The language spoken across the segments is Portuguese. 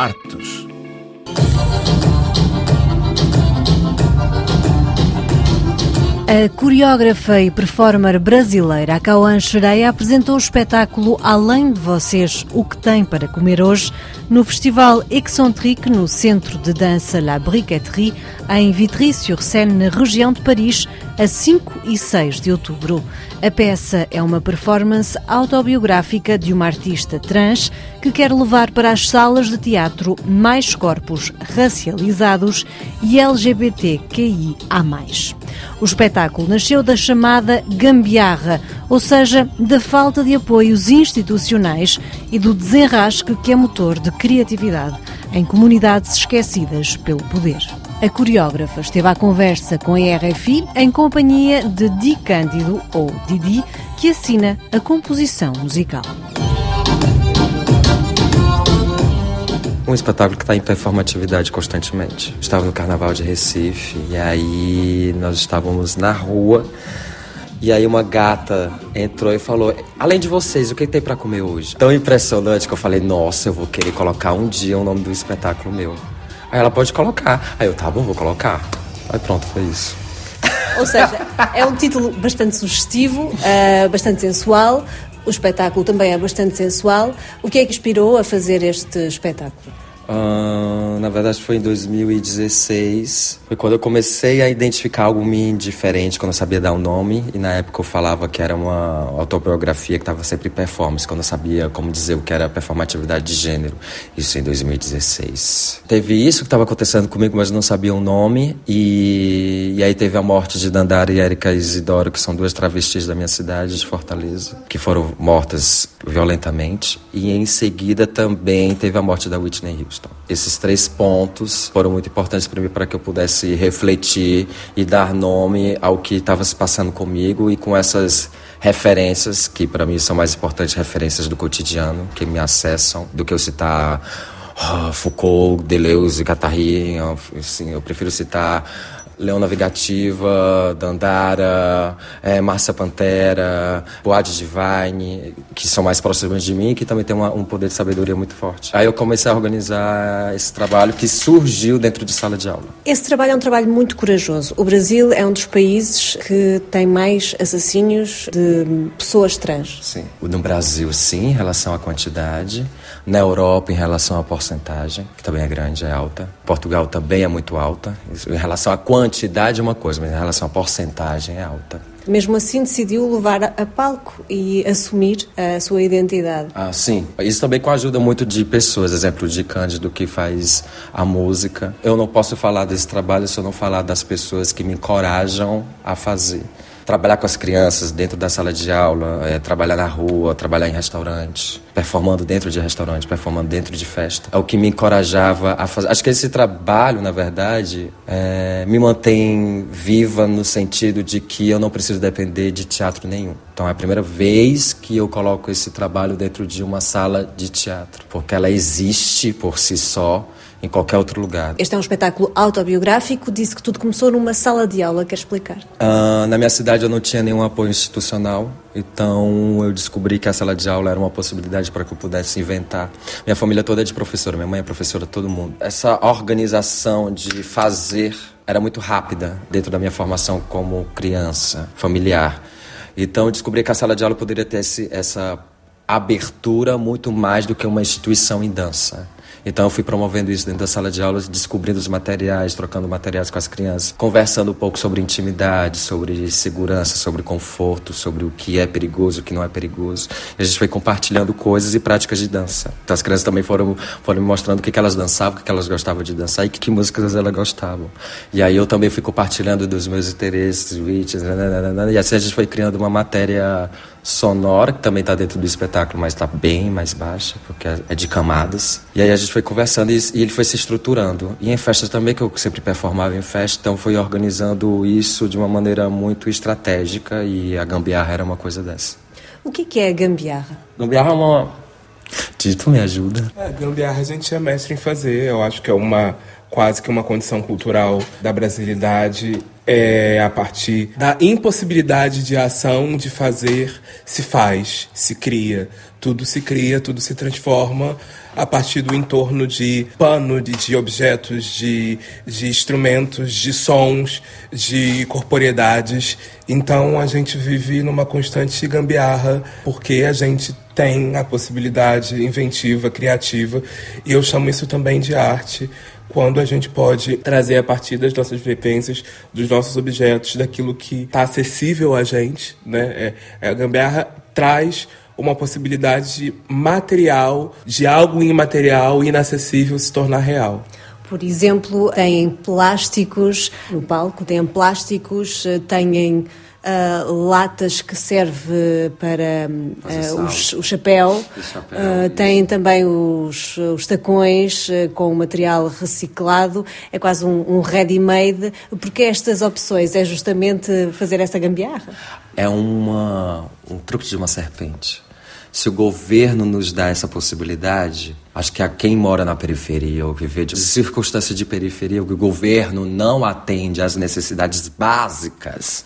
Artes. A coreógrafa e performer brasileira Cauã Xereia apresentou o espetáculo Além de Vocês, o que tem para comer hoje, no Festival Excentrique, no Centro de Dança La Briqueterie, em Vitry-sur-Seine, na região de Paris, a 5 e 6 de outubro. A peça é uma performance autobiográfica de uma artista trans que quer levar para as salas de teatro mais corpos racializados e LGBTQIA. O espetáculo nasceu da chamada gambiarra, ou seja, da falta de apoios institucionais e do desenrasque que é motor de criatividade em comunidades esquecidas pelo poder. A coreógrafa esteve à conversa com a RFI em companhia de Di Cândido, ou Didi, que assina a composição musical. Um espetáculo que está em performatividade constantemente. Estava no Carnaval de Recife e aí nós estávamos na rua e aí uma gata entrou e falou: "Além de vocês, o que tem para comer hoje?". Tão impressionante que eu falei: "Nossa, eu vou querer colocar um dia o nome do espetáculo meu". Aí ela pode colocar. Aí eu: "Tá bom, vou colocar". Aí pronto, foi isso. Ou seja, é um título bastante sugestivo, uh, bastante sensual. O espetáculo também é bastante sensual. O que é que inspirou a fazer este espetáculo? Uh, na verdade foi em 2016. Foi quando eu comecei a identificar algo me diferente, quando eu sabia dar um nome. E na época eu falava que era uma autobiografia que estava sempre em performance, quando eu sabia como dizer o que era performatividade de gênero. Isso em 2016. Teve isso que estava acontecendo comigo, mas não sabia o nome. E, e aí teve a morte de Dandara e Erika Isidoro, que são duas travestis da minha cidade, de Fortaleza, que foram mortas violentamente. E em seguida também teve a morte da Whitney Houston. Esses três pontos foram muito importantes para mim para que eu pudesse refletir e dar nome ao que estava se passando comigo e com essas referências que para mim são mais importantes referências do cotidiano que me acessam do que eu citar oh, Foucault, Deleuze, Guattari, assim, eu prefiro citar Leão Navigativa, Dandara, é, Márcia Pantera, Boade Divine, que são mais próximos de mim, que também tem uma, um poder de sabedoria muito forte. Aí eu comecei a organizar esse trabalho que surgiu dentro de sala de aula. Esse trabalho é um trabalho muito corajoso. O Brasil é um dos países que tem mais assassínios de pessoas trans. Sim. No Brasil, sim, em relação à quantidade. Na Europa, em relação à porcentagem, que também é grande, é alta. Portugal também é muito alta. Em relação à quantidade é uma coisa, mas em relação à porcentagem é alta. Mesmo assim, decidiu levar a palco e assumir a sua identidade. Ah, sim. Isso também com a ajuda muito de pessoas, exemplo de Cândido, que faz a música. Eu não posso falar desse trabalho se eu não falar das pessoas que me encorajam a fazer trabalhar com as crianças dentro da sala de aula, é, trabalhar na rua, trabalhar em restaurantes, performando dentro de restaurante, performando dentro de festa. É o que me encorajava a fazer. Acho que esse trabalho, na verdade, é, me mantém viva no sentido de que eu não preciso depender de teatro nenhum. Então é a primeira vez que eu coloco esse trabalho dentro de uma sala de teatro, porque ela existe por si só em qualquer outro lugar. Este é um espetáculo autobiográfico, disse que tudo começou numa sala de aula, quer explicar? Uh, na minha cidade eu não tinha nenhum apoio institucional, então eu descobri que a sala de aula era uma possibilidade para que eu pudesse inventar. Minha família toda é de professora, minha mãe é professora, todo mundo. Essa organização de fazer era muito rápida dentro da minha formação como criança, familiar. Então eu descobri que a sala de aula poderia ter esse, essa abertura muito mais do que uma instituição em dança. Então eu fui promovendo isso dentro da sala de aula, descobrindo os materiais, trocando materiais com as crianças, conversando um pouco sobre intimidade, sobre segurança, sobre conforto, sobre o que é perigoso, o que não é perigoso. E a gente foi compartilhando coisas e práticas de dança. Então as crianças também foram, foram me mostrando o que, que elas dançavam, o que, elas gostavam de dançar e que, que músicas elas gostavam. E aí eu também fui compartilhando dos meus interesses, ritmos, e assim a gente foi criando uma matéria sonora, que também está dentro do espetáculo, mas está bem mais baixa, porque é de camadas. E aí a gente foi conversando e, e, ele foi se estruturando. E em festas também, que eu sempre performava em festa, então foi organizando isso de uma maneira muito estratégica e a gambiarra era uma coisa dessa. O que, que é gambiarra? Gambiarra é uma... Tito, me ajuda. É, gambiarra a gente é mestre em fazer, eu acho que é uma quase que uma condição cultural da brasilidade é a partir da impossibilidade de ação, de fazer, se faz, se cria. Tudo se cria, tudo se transforma a partir do entorno de pano, de, de objetos, de, de instrumentos, de sons, de corporeidades. Então a gente vive numa constante gambiarra porque a gente tem a possibilidade inventiva, criativa, e eu chamo isso também de arte quando a gente pode trazer a partir das nossas vivências, dos nossos objetos, daquilo que está acessível a gente, né? É, a gambiarra traz uma possibilidade material de algo imaterial, inacessível se tornar real. Por exemplo, têm plásticos no palco, têm plásticos, eh, têm uh, latas que serve para uh, os, o chapéu, chapéu uh, têm também os, os tacões com material reciclado, é quase um, um ready-made. Porque estas opções é justamente fazer essa gambiarra? É uma, um truque de uma serpente. Se o governo nos dá essa possibilidade, acho que a quem mora na periferia ou viver de circunstâncias de periferia, o governo não atende às necessidades básicas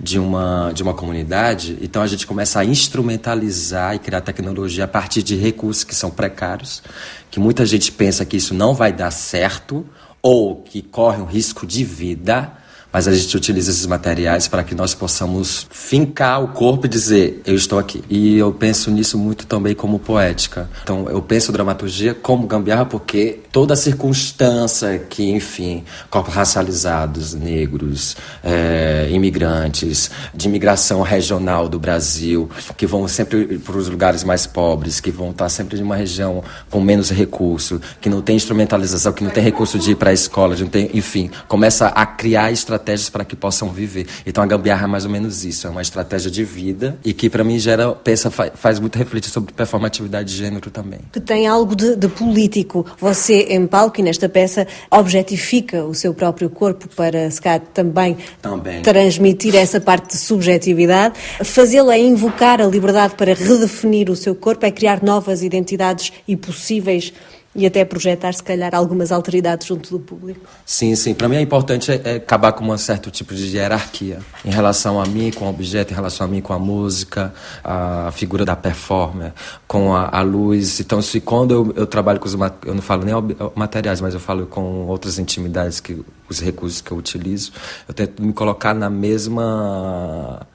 de uma, de uma comunidade, então a gente começa a instrumentalizar e criar tecnologia a partir de recursos que são precários, que muita gente pensa que isso não vai dar certo ou que corre um risco de vida mas a gente utiliza esses materiais para que nós possamos fincar o corpo e dizer, eu estou aqui. E eu penso nisso muito também como poética. Então, eu penso dramaturgia como gambiarra porque toda circunstância que, enfim, corpos racializados, negros, é, imigrantes, de imigração regional do Brasil, que vão sempre para os lugares mais pobres, que vão estar sempre em uma região com menos recurso, que não tem instrumentalização, que não tem recurso de ir para a escola, de não tem, enfim, começa a criar estratégias estratégias para que possam viver. Então a gambiarra é mais ou menos isso, é uma estratégia de vida e que para mim gera, pensa, faz muito refletir sobre performatividade de gênero também. Que tem algo de, de político. Você em palco e nesta peça objetifica o seu próprio corpo para se calhar também, também. transmitir essa parte de subjetividade. Fazê-lo é invocar a liberdade para redefinir o seu corpo, é criar novas identidades e possíveis e até projetar, se calhar, algumas alteridades junto do público. Sim, sim. Para mim é importante é, é acabar com um certo tipo de hierarquia em relação a mim, com o objeto, em relação a mim, com a música, a figura da performer, com a, a luz. Então, se quando eu, eu trabalho com os eu não falo nem materiais, mas eu falo com outras intimidades que os recursos que eu utilizo, eu tento me colocar na mesma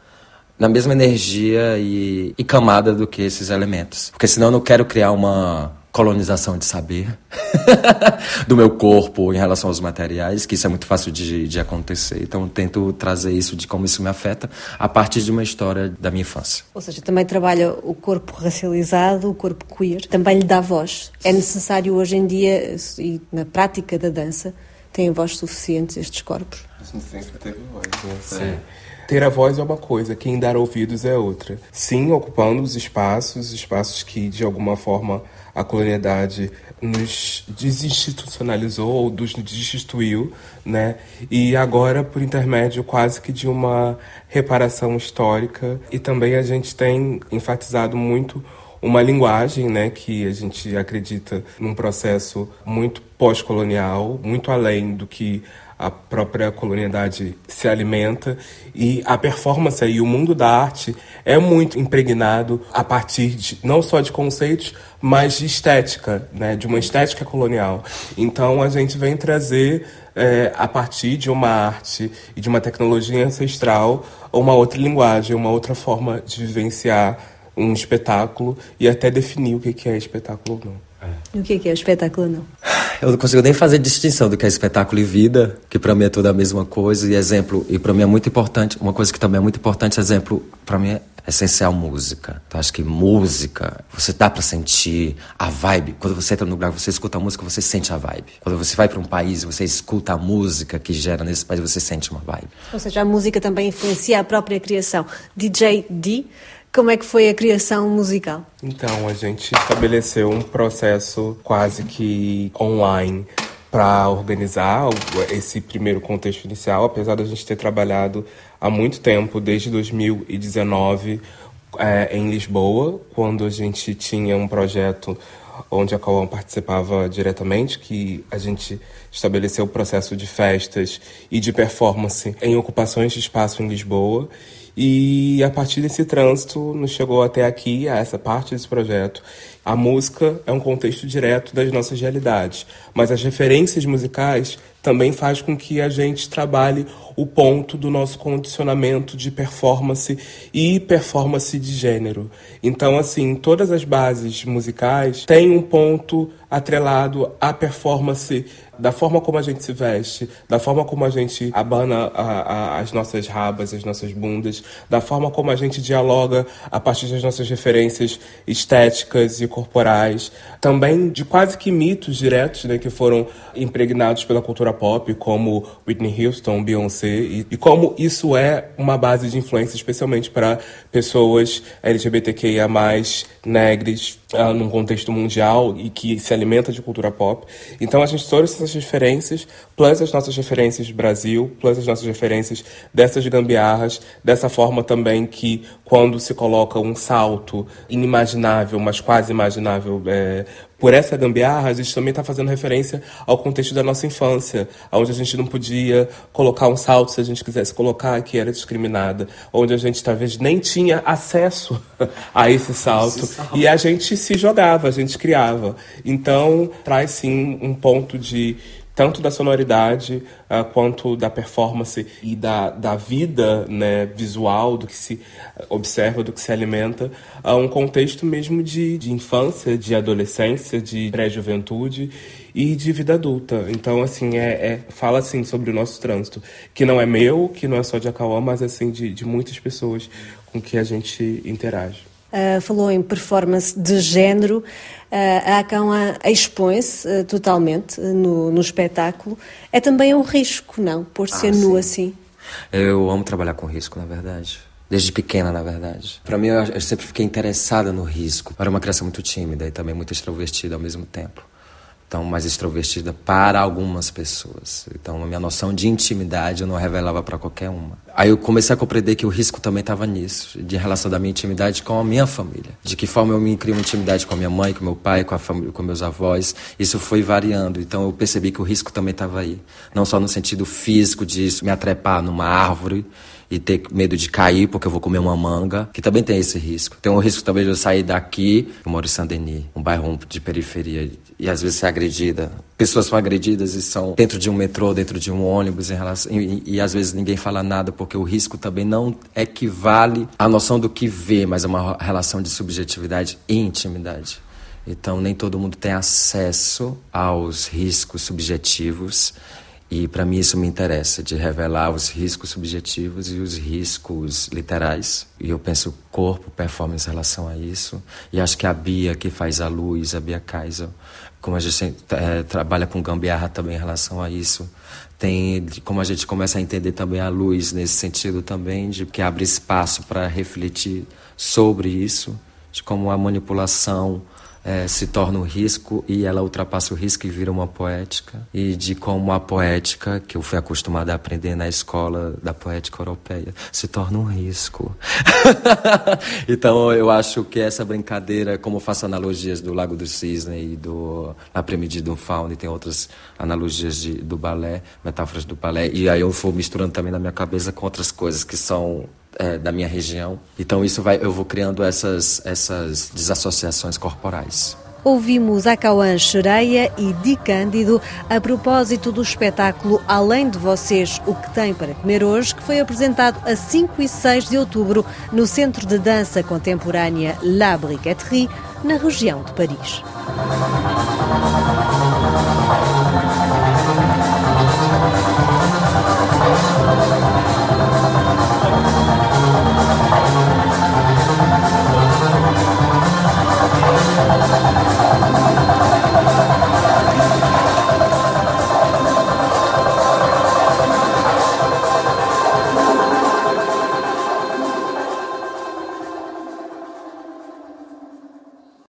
na mesma energia e, e camada do que esses elementos. Porque senão eu não quero criar uma colonização de saber do meu corpo em relação aos materiais, que isso é muito fácil de, de acontecer. Então, eu tento trazer isso de como isso me afeta a partir de uma história da minha infância. Ou seja, também trabalha o corpo racializado, o corpo queer, também lhe dá voz. É necessário hoje em dia, e na prática da dança, têm voz suficientes estes corpos? Né? Sim. Ter a voz é uma coisa, quem dar ouvidos é outra. Sim, ocupando os espaços, espaços que de alguma forma a colonialidade nos desinstitucionalizou ou nos destituiu, né? E agora, por intermédio quase que de uma reparação histórica, e também a gente tem enfatizado muito uma linguagem, né, que a gente acredita num processo muito pós-colonial, muito além do que a própria colonialidade se alimenta e a performance e o mundo da arte é muito impregnado a partir de, não só de conceitos, mas de estética, né, de uma estética colonial. Então a gente vem trazer é, a partir de uma arte e de uma tecnologia ancestral uma outra linguagem, uma outra forma de vivenciar um espetáculo e até definir o que é espetáculo ou não. O que é espetáculo não? Eu não consigo nem fazer distinção do que é espetáculo e vida, que para mim é toda a mesma coisa. E exemplo, e para mim é muito importante, uma coisa que também é muito importante, exemplo, para mim é essencial música. Então acho que música, você dá para sentir a vibe. Quando você entra no lugar, você escuta a música, você sente a vibe. Quando você vai para um país, você escuta a música que gera nesse país, você sente uma vibe. Ou seja, a música também influencia a própria criação. DJ D como é que foi a criação musical? Então, a gente estabeleceu um processo quase que online para organizar esse primeiro contexto inicial, apesar da gente ter trabalhado há muito tempo, desde 2019, é, em Lisboa, quando a gente tinha um projeto onde a Cauã participava diretamente, que a gente estabeleceu o processo de festas e de performance em ocupações de espaço em Lisboa. E a partir desse trânsito nos chegou até aqui, a essa parte desse projeto. A música é um contexto direto das nossas realidades, mas as referências musicais também faz com que a gente trabalhe o ponto do nosso condicionamento de performance e performance de gênero. Então, assim, todas as bases musicais têm um ponto atrelado à performance da forma como a gente se veste, da forma como a gente abana a, a, as nossas rabas, as nossas bundas, da forma como a gente dialoga a partir das nossas referências estéticas e corporais, também de quase que mitos diretos né, que foram impregnados pela cultura pop, como Whitney Houston, Beyoncé, e, e como isso é uma base de influência, especialmente para pessoas LGBTQIA+, negras, uh, num contexto mundial e que se alimenta de cultura pop. Então a gente trouxe essas referências, plus as nossas referências do Brasil, plus as nossas referências dessas gambiarras, dessa forma também que quando se coloca um salto inimaginável, mas quase imaginável, é, por essa gambiarra, a gente também está fazendo referência ao contexto da nossa infância, onde a gente não podia colocar um salto se a gente quisesse colocar, que era discriminada, onde a gente talvez nem tinha acesso a esse salto, esse salto. e a gente se jogava, a gente criava. Então, traz sim um ponto de tanto da sonoridade uh, quanto da performance e da, da vida né, visual, do que se observa, do que se alimenta, a um contexto mesmo de, de infância, de adolescência, de pré-juventude e de vida adulta. Então, assim, é, é, fala assim sobre o nosso trânsito, que não é meu, que não é só de Acauã, mas assim de, de muitas pessoas com que a gente interage. Uh, falou em performance de género. Uh, a Acão expõe-se uh, totalmente no, no, espetáculo. É também um risco, não? Pôr-se ah, nu assim. Eu amo trabalhar com risco, na verdade. Desde pequena, na verdade. Para mim, eu sempre fiquei interessada no risco. Eu era uma criança muito tímida e também muito extrovertida ao mesmo tempo tão mais extrovertida para algumas pessoas. Então, a minha noção de intimidade eu não revelava para qualquer uma. Aí eu comecei a compreender que o risco também estava nisso, de relação da minha intimidade com a minha família. De que forma eu me crio uma intimidade com a minha mãe, com meu pai, com a família, com meus avós. Isso foi variando. Então, eu percebi que o risco também estava aí. Não só no sentido físico de me atrepar numa árvore e ter medo de cair porque eu vou comer uma manga, que também tem esse risco. Tem um risco também de eu sair daqui, eu moro em Saint-Denis, um bairro de periferia, e às vezes ser agredida. Pessoas são agredidas e são dentro de um metrô, dentro de um ônibus, em relação, e, e, às vezes ninguém fala nada porque o risco também não equivale à noção do que vê, mas é uma relação de subjetividade e intimidade. Então nem todo mundo tem acesso aos riscos subjetivos e para mim isso me interessa, de revelar os riscos subjetivos e os riscos literais. E eu penso corpo, performance em relação a isso. E acho que a Bia, que faz a luz, a Bia Kaiser, como a gente é, trabalha com gambiarra também em relação a isso, tem como a gente começa a entender também a luz nesse sentido também, de que abre espaço para refletir sobre isso, de como a manipulação é, se torna um risco e ela ultrapassa o risco e vira uma poética. E de como a poética, que eu fui acostumado a aprender na escola da poética europeia, se torna um risco. então eu acho que essa brincadeira, como faço analogias do Lago do Cisne e do La Premide do Fauna, e tem outras analogias de, do balé, metáforas do balé, e aí eu vou misturando também na minha cabeça com outras coisas que são é, da minha região. Então isso vai, eu vou criando essas, essas desassociações corporais. Ouvimos a Cauã Xereia e Di Cândido a propósito do espetáculo Além de Vocês, o que tem para comer hoje, que foi apresentado a 5 e 6 de outubro no Centro de Dança Contemporânea La Briqueterie, na região de Paris.